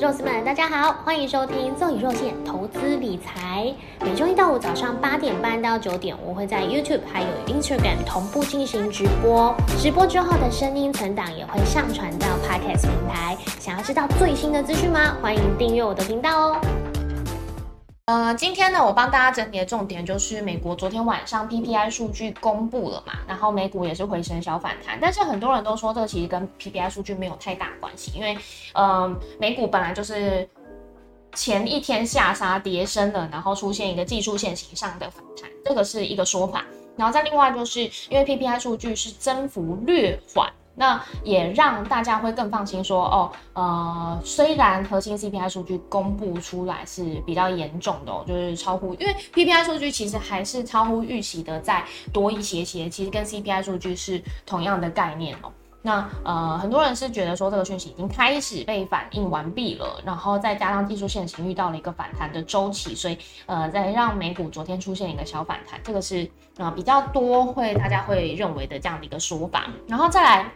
肉丝们，大家好，欢迎收听赠与肉馅投资理财。每周一到五早上八点半到九点，我会在 YouTube 还有 Instagram 同步进行直播。直播之后的声音存档也会上传到 Podcast 平台。想要知道最新的资讯吗？欢迎订阅我的频道哦。呃，今天呢，我帮大家整理的重点就是美国昨天晚上 PPI 数据公布了嘛，然后美股也是回升小反弹，但是很多人都说这个其实跟 PPI 数据没有太大关系，因为呃，美股本来就是前一天下杀跌升了，然后出现一个技术线型上的反弹，这个是一个说法，然后再另外就是因为 PPI 数据是增幅略缓。那也让大家会更放心，说哦，呃，虽然核心 CPI 数据公布出来是比较严重的哦，就是超乎，因为 PPI 数据其实还是超乎预期的再多一些些，其实跟 CPI 数据是同样的概念哦。那呃，很多人是觉得说这个讯息已经开始被反应完毕了，然后再加上技术线型遇到了一个反弹的周期，所以呃，再让美股昨天出现一个小反弹，这个是呃比较多会大家会认为的这样的一个说法，然后再来。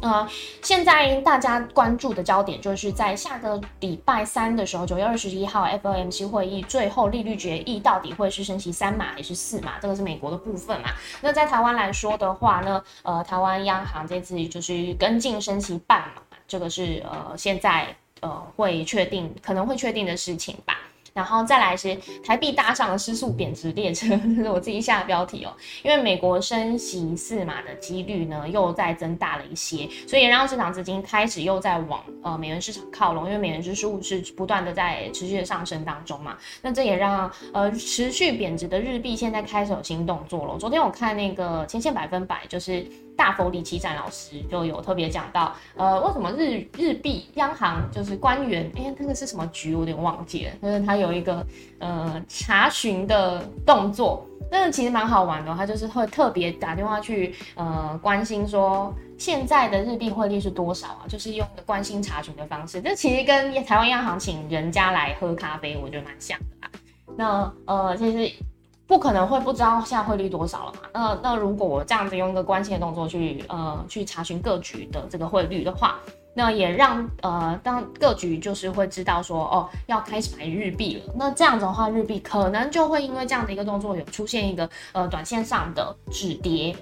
呃，现在大家关注的焦点就是在下个礼拜三的时候，九月二十一号 FOMC 会议最后利率决议到底会是升息三码还是四码？这个是美国的部分嘛？那在台湾来说的话呢，呃，台湾央行这次就是跟进升息半码，这个是呃现在呃会确定可能会确定的事情吧。然后再来是台币搭上了失速贬值列车，这是我自己下的标题哦。因为美国升息四码的几率呢又在增大了一些，所以让市场资金开始又在往呃美元市场靠拢，因为美元指数是不断的在持续的上升当中嘛。那这也让呃持续贬值的日币现在开始有新动作了。昨天我看那个前线百分百就是。大佛李奇展老师就有特别讲到，呃，为什么日日币央行就是官员，哎，那个是什么局，我有点忘记了，就是他有一个呃查询的动作，那个其实蛮好玩的，他就是会特别打电话去呃关心说现在的日币汇率是多少啊，就是用关心查询的方式，这其实跟台湾央行请人家来喝咖啡，我觉得蛮像的啦。那呃，其实。不可能会不知道现在汇率多少了嘛？那那如果我这样子用一个关键的动作去呃去查询各局的这个汇率的话，那也让呃当各局就是会知道说哦要开始买日币了。那这样子的话，日币可能就会因为这样的一个动作有出现一个呃短线上的止跌。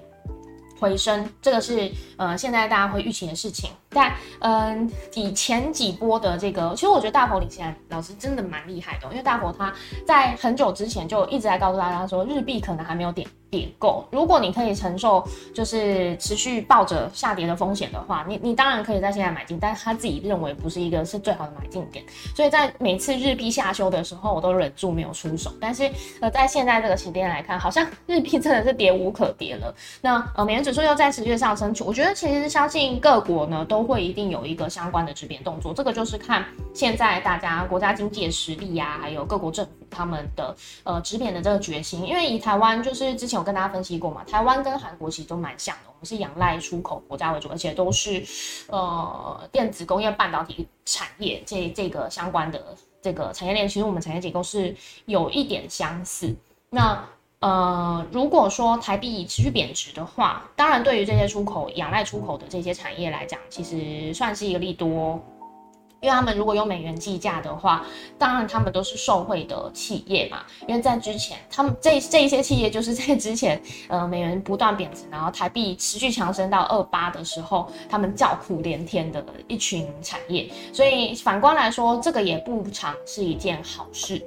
回升，这个是呃现在大家会预期的事情。但嗯，以前几波的这个，其实我觉得大佛领先老师真的蛮厉害的，因为大佛他在很久之前就一直在告诉大家说，日币可能还没有点。点够，如果你可以承受，就是持续抱着下跌的风险的话，你你当然可以在现在买进，但他自己认为不是一个是最好的买进点，所以在每次日币下修的时候，我都忍住没有出手。但是呃，在现在这个起点来看，好像日币真的是跌无可跌了。那呃，美元指数又在持续上升，我觉得其实相信各国呢都都会一定有一个相关的止贬动作，这个就是看现在大家国家经济的实力呀，还有各国政府他们的呃止贬的这个决心。因为以台湾就是之前。我跟大家分析过嘛，台湾跟韩国其实都蛮像的，我们是仰赖出口国家为主，而且都是呃电子工业、半导体产业这这个相关的这个产业链，其实我们产业结构是有一点相似。那呃，如果说台币持续贬值的话，当然对于这些出口仰赖出口的这些产业来讲，其实算是一个利多。因为他们如果用美元计价的话，当然他们都是受惠的企业嘛。因为在之前，他们这这一些企业就是在之前，呃，美元不断贬值，然后台币持续强升到二八的时候，他们叫苦连天的一群产业。所以反观来说，这个也不常是一件好事，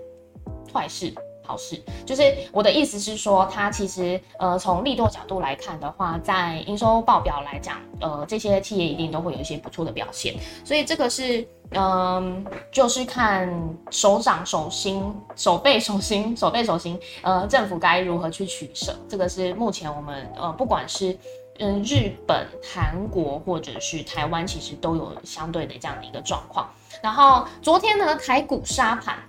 坏事。好事就是我的意思是说，它其实呃从利多角度来看的话，在营收报表来讲，呃这些企业一定都会有一些不错的表现，所以这个是嗯就是看手掌手心手背手心手背手心，呃政府该如何去取舍，这个是目前我们呃不管是嗯日本、韩国或者是台湾，其实都有相对的这样的一个状况。然后昨天呢台股沙盘。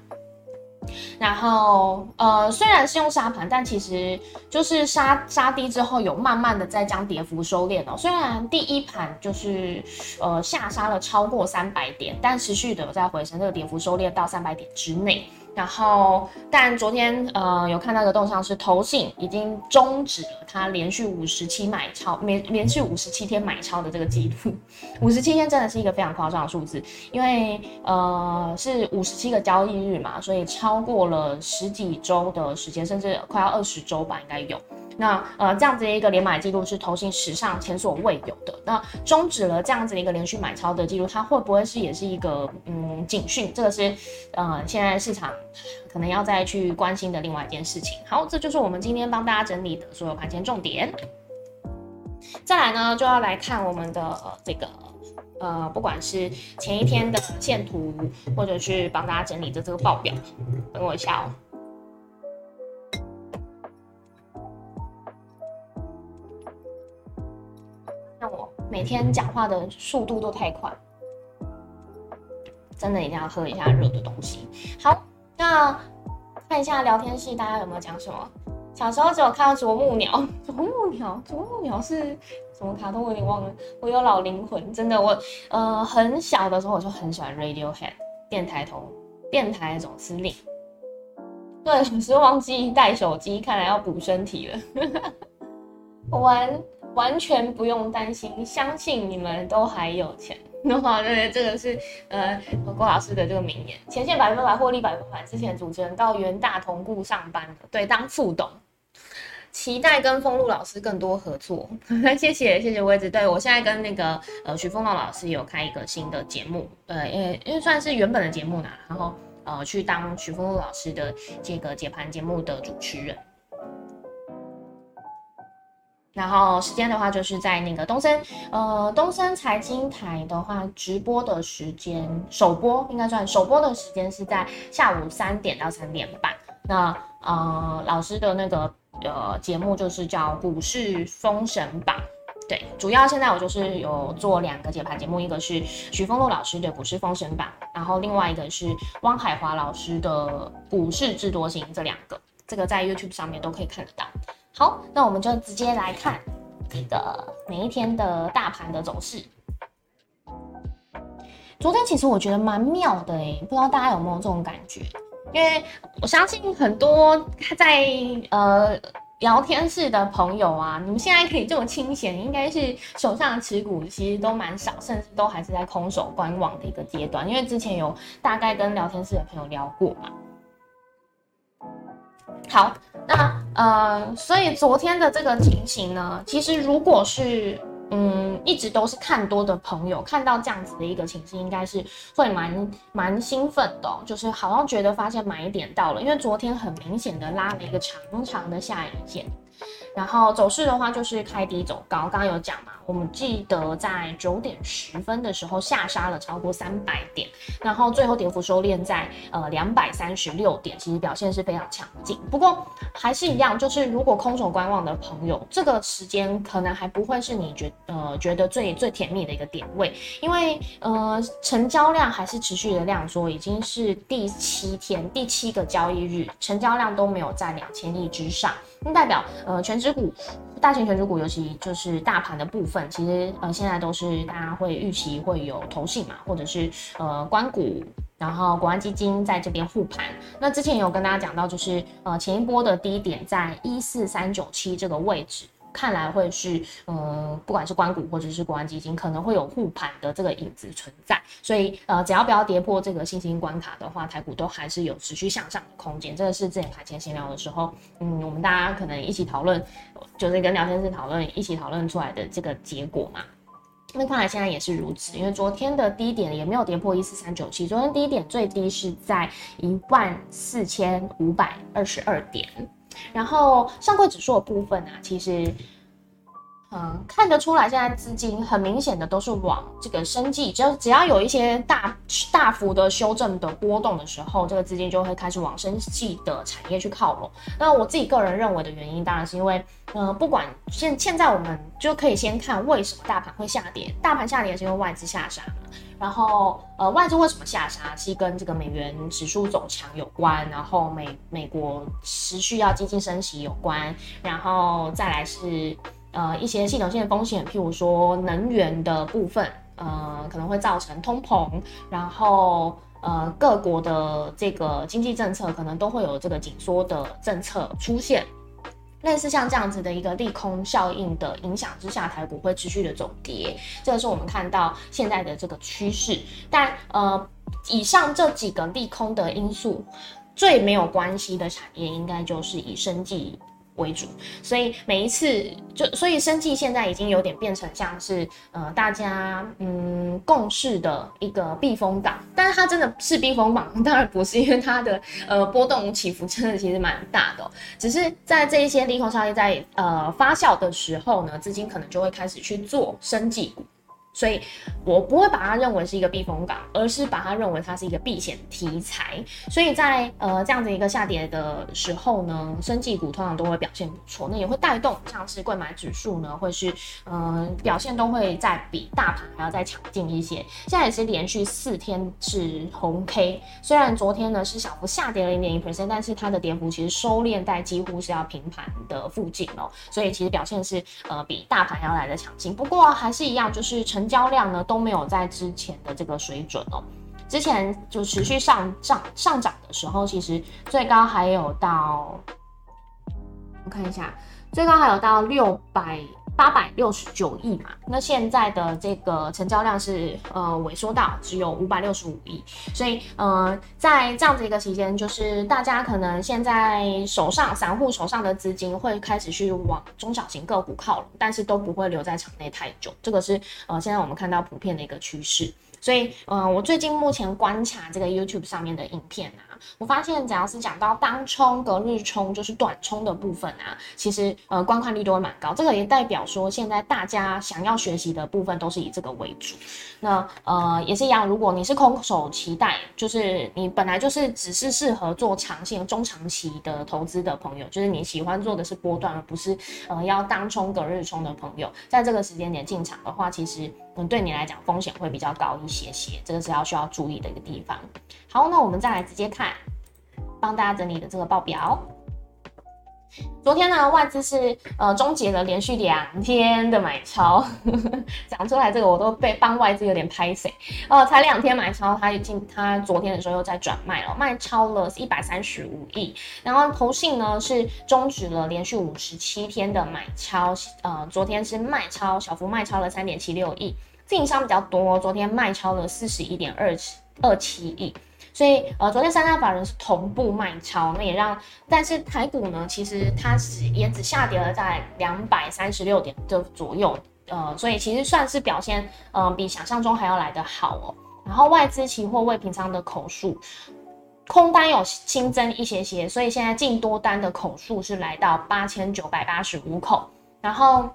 然后，呃，虽然是用沙盘，但其实就是沙沙低之后，有慢慢的在将跌幅收敛哦。虽然第一盘就是呃下杀了超过三百点，但持续的在回升，这个跌幅收敛到三百点之内。然后，但昨天呃有看到一个动向是，投信已经终止了它连续五十七买超，连连续五十七天买超的这个记录。五十七天真的是一个非常夸张的数字，因为呃是五十七个交易日嘛，所以超过了十几周的时间，甚至快要二十周吧，应该有。那呃，这样子的一个连买记录是投信史上前所未有的。那终止了这样子的一个连续买超的记录，它会不会是也是一个嗯警讯？这个是呃现在市场可能要再去关心的另外一件事情。好，这就是我们今天帮大家整理的所有盘前重点。再来呢，就要来看我们的这个呃，不管是前一天的线图，或者是帮大家整理的这个报表。等我一下哦。天讲话的速度都太快，真的一定要喝一下热的东西。好，那看一下聊天室，大家有没有讲什么？小时候只有看到啄木鸟，啄木鸟，啄木鸟是什么卡通？我有点忘了。我有老灵魂，真的，我呃很小的时候我就很喜欢 Radiohead 电台头电台总司令。对，有时忘记带手机，看来要补身体了。玩。完全不用担心，相信你们都还有钱。那话，对，这个是呃郭老师的这个名言：前线百分百获利百分百。之前主持人到元大同步上班的，对，当副董，期待跟丰禄老师更多合作。谢谢谢谢位置。对我现在跟那个呃徐丰禄老师有开一个新的节目，呃，因为因为算是原本的节目啦，然后呃去当徐丰禄老师的这个解盘节目的主持人。然后时间的话，就是在那个东森，呃，东森财经台的话，直播的时间首播应该算首播的时间是在下午三点到三点半。那呃，老师的那个呃节目就是叫股市封神榜，对，主要现在我就是有做两个解盘节目，一个是徐峰路老师的股市封神榜，然后另外一个是汪海华老师的股市智多星，这两个这个在 YouTube 上面都可以看得到。好，那我们就直接来看这个每一天的大盘的走势。昨天其实我觉得蛮妙的诶，不知道大家有没有这种感觉？因为我相信很多在呃聊天室的朋友啊，你们现在可以这么清闲，应该是手上的持股其实都蛮少，甚至都还是在空手观望的一个阶段。因为之前有大概跟聊天室的朋友聊过嘛。好。那呃，所以昨天的这个情形呢，其实如果是嗯一直都是看多的朋友，看到这样子的一个情形，应该是会蛮蛮兴奋的，就是好像觉得发现买点到了，因为昨天很明显的拉了一个长长的下影线。然后走势的话，就是开低走高。刚刚有讲嘛，我们记得在九点十分的时候下杀了超过三百点，然后最后跌幅收敛在呃两百三十六点，其实表现是非常强劲。不过还是一样，就是如果空手观望的朋友，这个时间可能还不会是你觉呃觉得最最甜蜜的一个点位，因为呃成交量还是持续的量缩，已经是第七天第七个交易日，成交量都没有在两千亿之上。那代表，呃，全指股、大型全指股，尤其就是大盘的部分，其实呃现在都是大家会预期会有投信嘛，或者是呃关股，然后国安基金在这边护盘。那之前有跟大家讲到，就是呃前一波的低点在一四三九七这个位置。看来会是，呃，不管是关谷或者是国安基金，可能会有护盘的这个影子存在。所以，呃，只要不要跌破这个信心关卡的话，台股都还是有持续向上的空间。这个是之前台前闲聊的时候，嗯，我们大家可能一起讨论，就是跟聊天室讨论，一起讨论出来的这个结果嘛。那看来现在也是如此，因为昨天的低点也没有跌破一四三九七，昨天低点最低是在一万四千五百二十二点。然后上柜指数的部分啊，其实，嗯，看得出来，现在资金很明显的都是往这个生计，只要只要有一些大大幅的修正的波动的时候，这个资金就会开始往生计的产业去靠拢。那我自己个人认为的原因，当然是因为，嗯，不管现现在我们就可以先看为什么大盘会下跌，大盘下跌是因为外资下杀。然后，呃，外资为什么下杀？是跟这个美元指数走强有关，然后美美国持续要激进升息有关，然后再来是呃一些系统性的风险，譬如说能源的部分，呃可能会造成通膨，然后呃各国的这个经济政策可能都会有这个紧缩的政策出现。类似像这样子的一个利空效应的影响之下，台股会持续的走跌，这个是我们看到现在的这个趋势。但呃，以上这几个利空的因素，最没有关系的产业，应该就是以生计。为主，所以每一次就所以生计现在已经有点变成像是呃大家嗯共识的一个避风港，但是它真的是避风港，当然不是，因为它的呃波动起伏真的其实蛮大的，只是在这一些利空消息在呃发酵的时候呢，资金可能就会开始去做生计股。所以，我不会把它认为是一个避风港，而是把它认为它是一个避险题材。所以在呃这样子一个下跌的时候呢，生技股通常都会表现不错，那也会带动像是贵买指数呢，会是呃表现都会在比大盘还要再强劲一些。现在也是连续四天是红 K，虽然昨天呢是小幅下跌了零点一 percent，但是它的跌幅其实收敛在几乎是要平盘的附近哦，所以其实表现是呃比大盘要来的强劲。不过还是一样，就是成成交量呢都没有在之前的这个水准哦，之前就持续上涨上涨的时候，其实最高还有到，我看一下，最高还有到六百。八百六十九亿嘛，那现在的这个成交量是呃萎缩到只有五百六十五亿，所以呃在这样子一个期间，就是大家可能现在手上散户手上的资金会开始去往中小型个股靠拢，但是都不会留在场内太久，这个是呃现在我们看到普遍的一个趋势。所以，嗯，我最近目前观察这个 YouTube 上面的影片啊，我发现只要是讲到当冲、隔日冲，就是短冲的部分啊，其实呃观看率都会蛮高。这个也代表说，现在大家想要学习的部分都是以这个为主。那呃也是一样，如果你是空手期待，就是你本来就是只是适合做长线、中长期的投资的朋友，就是你喜欢做的是波段，而不是呃要当冲、隔日冲的朋友，在这个时间点进场的话，其实。嗯，对你来讲风险会比较高一些些，这个是要需要注意的一个地方。好，那我们再来直接看，帮大家整理的这个报表。昨天呢，外资是呃终结了连续两天的买超，讲出来这个我都被帮外资有点拍死。呃，才两天买超，他已经他昨天的时候又在转卖了，卖超了一百三十五亿。然后投信呢是终止了连续五十七天的买超，呃，昨天是卖超小幅卖超了三点七六亿，自营商比较多，昨天卖超了四十一点二七二七亿。所以，呃，昨天三大法人是同步卖超，那也让，但是台股呢，其实它是也只下跌了在两百三十六点的左右，呃，所以其实算是表现，嗯，比想象中还要来得好哦。然后外资期货未平仓的口数，空单有新增一些些，所以现在净多单的口数是来到八千九百八十五口，然后。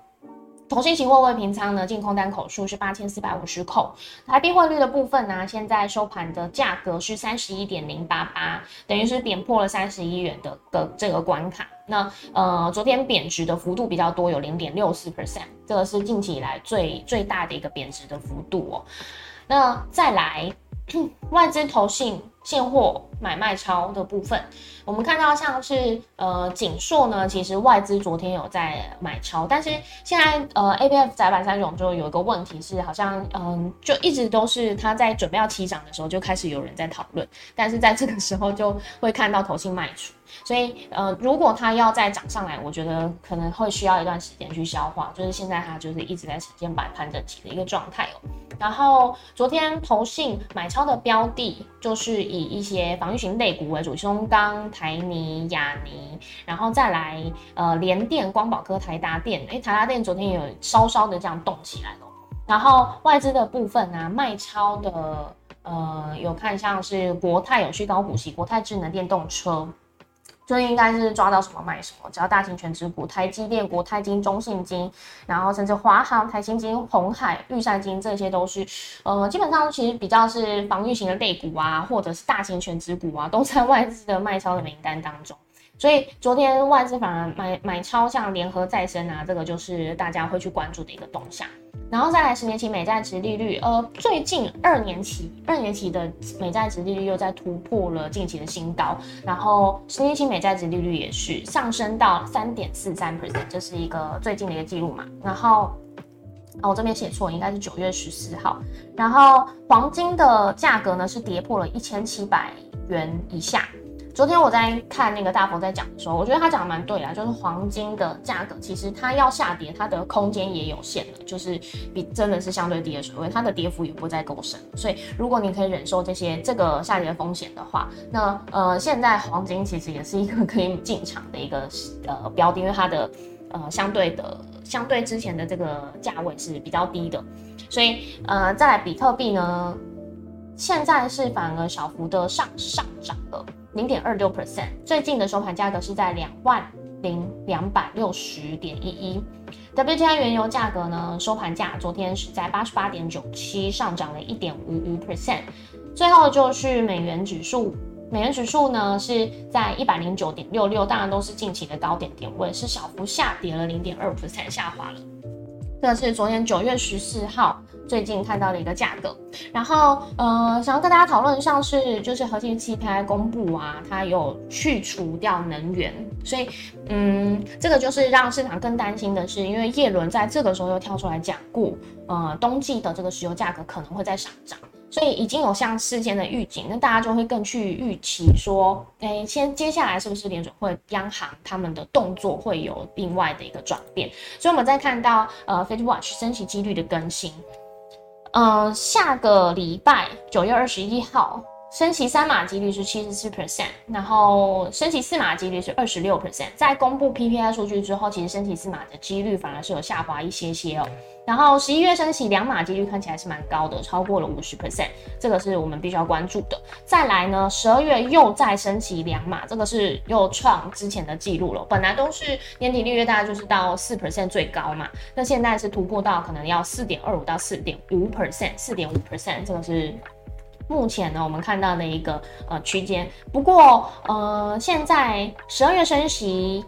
同性期货未平仓呢，净空单口数是八千四百五十口。台币汇率的部分呢，现在收盘的价格是三十一点零八八，等于是贬破了三十一元的个这个关卡。那呃，昨天贬值的幅度比较多，有零点六四 percent，这个是近期以来最最大的一个贬值的幅度哦。那再来。外资投信现货买卖超的部分，我们看到像是呃锦硕呢，其实外资昨天有在买超，但是现在呃 A B F 窄板三种就有一个问题是，好像嗯就一直都是他在准备要起涨的时候就开始有人在讨论，但是在这个时候就会看到投信卖出。所以，呃，如果它要再涨上来，我觉得可能会需要一段时间去消化。就是现在它就是一直在呈现摆盘整齐的一个状态哦。然后昨天投信买超的标的，就是以一些防御型类股为主，松钢、台泥、亚泥，然后再来呃联电、光宝科、台达电。哎，台达电昨天有稍稍的这样动起来了。然后外资的部分呢，卖超的呃有看像是国泰有续高股息，国泰智能电动车。所以应该是抓到什么卖什么，只要大型全值股，台积电、国泰金、中信金，然后甚至华航、台新金、红海、玉山金，这些都是，呃，基本上其实比较是防御型的类股啊，或者是大型全值股啊，都在外资的卖超的名单当中。所以昨天外资反而买买超，像联合再生啊，这个就是大家会去关注的一个动向。然后再来十年期美债值利率，呃，最近二年期二年期的美债值利率又在突破了近期的新高，然后十年期美债值利率也是上升到三点四三 percent，这是一个最近的一个记录嘛。然后哦，我这边写错，应该是九月十四号。然后黄金的价格呢是跌破了一千七百元以下。昨天我在看那个大佛在讲的时候，我觉得他讲的蛮对啊，就是黄金的价格其实它要下跌，它的空间也有限的，就是比真的是相对低的水位，它的跌幅也不再够深。所以如果你可以忍受这些这个下跌风险的话，那呃现在黄金其实也是一个可以进场的一个呃标的，因为它的呃相对的相对之前的这个价位是比较低的，所以呃再来比特币呢，现在是反而小幅的上上涨了。零点二六 percent，最近的收盘价格是在两万零两百六十点一一。WTI 原油价格呢，收盘价昨天是在八十八点九七，上涨了一点五五 percent。最后就是美元指数，美元指数呢是在一百零九点六六，当然都是近期的高点点位，是小幅下跌了零点二 percent，下滑了。这是昨天九月十四号。最近看到的一个价格，然后呃，想要跟大家讨论，一下是就是核心期刊公布啊，它有去除掉能源，所以嗯，这个就是让市场更担心的是，因为叶伦在这个时候又跳出来讲过，呃，冬季的这个石油价格可能会再上涨，所以已经有像事先的预警，那大家就会更去预期说，哎，先接下来是不是联准会央行他们的动作会有另外的一个转变，所以我们在看到呃 Fed Watch 升息几率的更新。嗯，下个礼拜九月二十一号升息三码几率是七十四 percent，然后升息四码几率是二十六 percent。在公布 PPI 数据之后，其实升息四码的几率反而是有下滑一些些哦。然后十一月升息两码几率看起来是蛮高的，超过了五十 percent，这个是我们必须要关注的。再来呢，十二月又再升息两码，这个是又创之前的记录了。本来都是年底利率大概就是到四 percent 最高嘛，那现在是突破到可能要四点二五到四点五 percent，四点五 percent，这个是目前呢我们看到的一个呃区间。不过呃，现在十二月升息。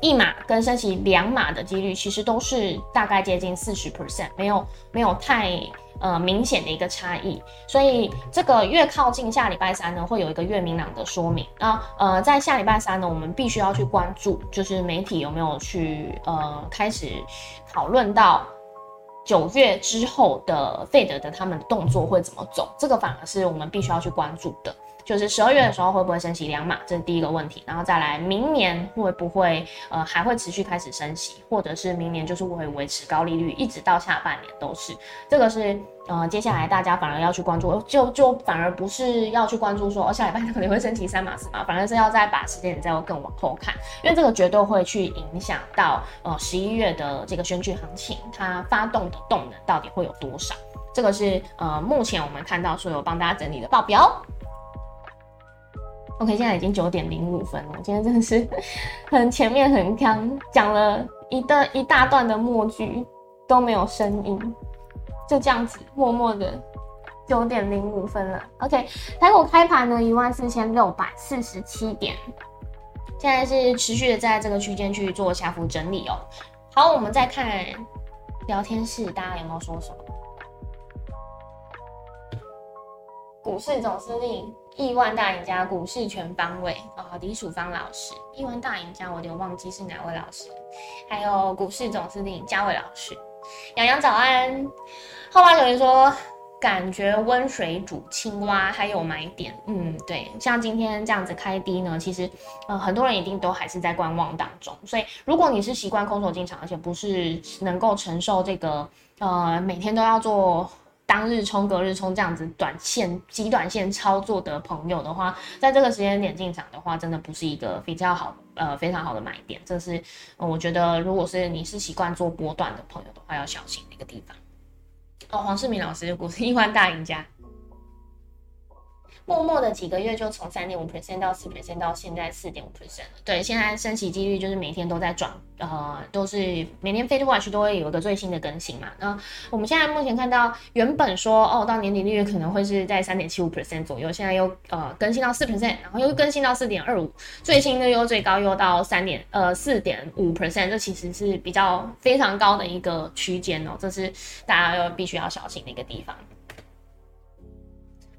一码跟升息两码的几率其实都是大概接近四十 percent，没有没有太呃明显的一个差异，所以这个越靠近下礼拜三呢，会有一个越明朗的说明。那呃在下礼拜三呢，我们必须要去关注，就是媒体有没有去呃开始讨论到九月之后的费德的他们的动作会怎么走，这个反而是我们必须要去关注的。就是十二月的时候会不会升息两码，这是第一个问题，然后再来明年会不会呃还会持续开始升息，或者是明年就是会维持高利率，一直到下半年都是，这个是呃接下来大家反而要去关注，就就反而不是要去关注说哦下礼拜可能会升息三码四码，反而是要再把时间点再更往后看，因为这个绝对会去影响到呃十一月的这个选举行情，它发动的动能到底会有多少，这个是呃目前我们看到所有帮大家整理的报表。OK，现在已经九点零五分了。今天真的是很前面很刚讲了一段一大段的默剧都没有声音，就这样子默默的九点零五分了。OK，台股开盘呢一万四千六百四十七点，现在是持续的在这个区间去做下幅整理哦。好，我们再看聊天室，大家有没有说什么？股市总司令。亿万大赢家，股市全方位啊！李楚芳老师，亿万大赢家，我有点忘记是哪位老师。还有股市总司令嘉伟老师，洋洋早安。后八有人说，感觉温水煮青蛙还有买点。嗯，对，像今天这样子开低呢，其实呃很多人一定都还是在观望当中。所以如果你是习惯空手进场，而且不是能够承受这个呃每天都要做。当日冲、隔日冲这样子短线、极短线操作的朋友的话，在这个时间点进场的话，真的不是一个比较好、呃非常好的买点。这是我觉得，如果是你是习惯做波段的朋友的话，要小心的一个地方。哦，黄世明老师，股市亿万大赢家。默默的几个月就从三点五 percent 到四 percent 到现在四点五 percent 了。对，现在升息几率就是每天都在转，呃，都是每年 Fed Watch 都会有一个最新的更新嘛。那我们现在目前看到，原本说哦，到年底利率可能会是在三点七五 percent 左右，现在又呃更新到四 percent，然后又更新到四点二五，最新的又最高又到三点呃四点五 percent，这其实是比较非常高的一个区间哦，这是大家要必须要小心的一个地方。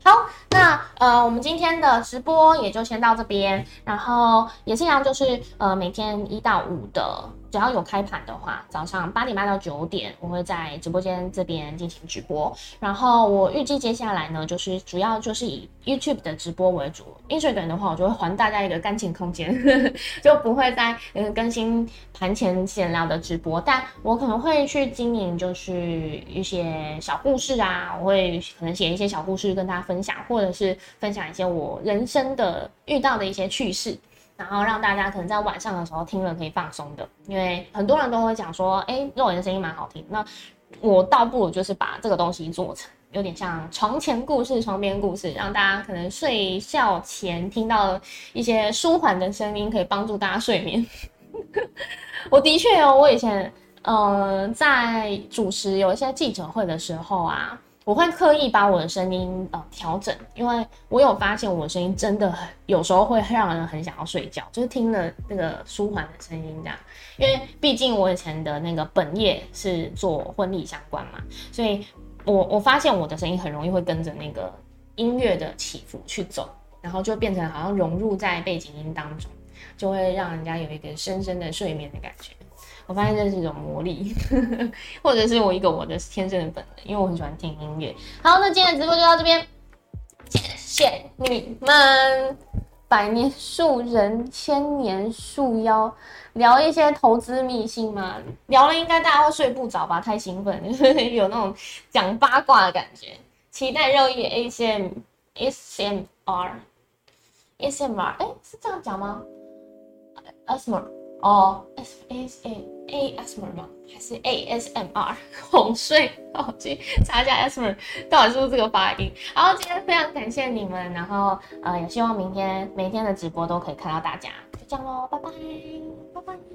好，那呃，我们今天的直播也就先到这边，然后也是一样，就是呃，每天一到五的只要有开盘的话，早上八点半到九点，我会在直播间这边进行直播。然后我预计接下来呢，就是主要就是以 YouTube 的直播为主，Instagram 的话，我就会还大家一个干净空间，就不会再嗯更新盘前闲聊的直播。但我可能会去经营，就是一些小故事啊，我会可能写一些小故事跟大家分享，或者是分享一些我人生的遇到的一些趣事。然后让大家可能在晚上的时候听了可以放松的，因为很多人都会讲说，哎，肉眼的声音蛮好听。那我倒不如就是把这个东西做成有点像床前故事、床边故事，让大家可能睡觉前听到一些舒缓的声音，可以帮助大家睡眠。我的确哦，我以前嗯在主持有一些记者会的时候啊。我会刻意把我的声音呃调整，因为我有发现我的声音真的很有时候会让人很想要睡觉，就是听了那个舒缓的声音这样。因为毕竟我以前的那个本业是做婚礼相关嘛，所以我我发现我的声音很容易会跟着那个音乐的起伏去走，然后就变成好像融入在背景音当中，就会让人家有一个深深的睡眠的感觉。我发现这是一种魔力，或者是我一个我的天生的本能，因为我很喜欢听音乐。好，那今天的直播就到这边，谢谢你们。百年树人，千年树妖，聊一些投资秘辛嘛？聊了应该大家会睡不着吧？太兴奋，有那种讲八卦的感觉。期待肉眼 A C M S M R S M R，哎，是这样讲吗？S M R，哦，S S A。ASMR 吗？还是 ASMR？哄睡，我去查一下 S M R，到底是不是这个发音。然后，今天非常感谢你们，然后呃，也希望明天每天的直播都可以看到大家。就这样喽，拜拜，拜拜。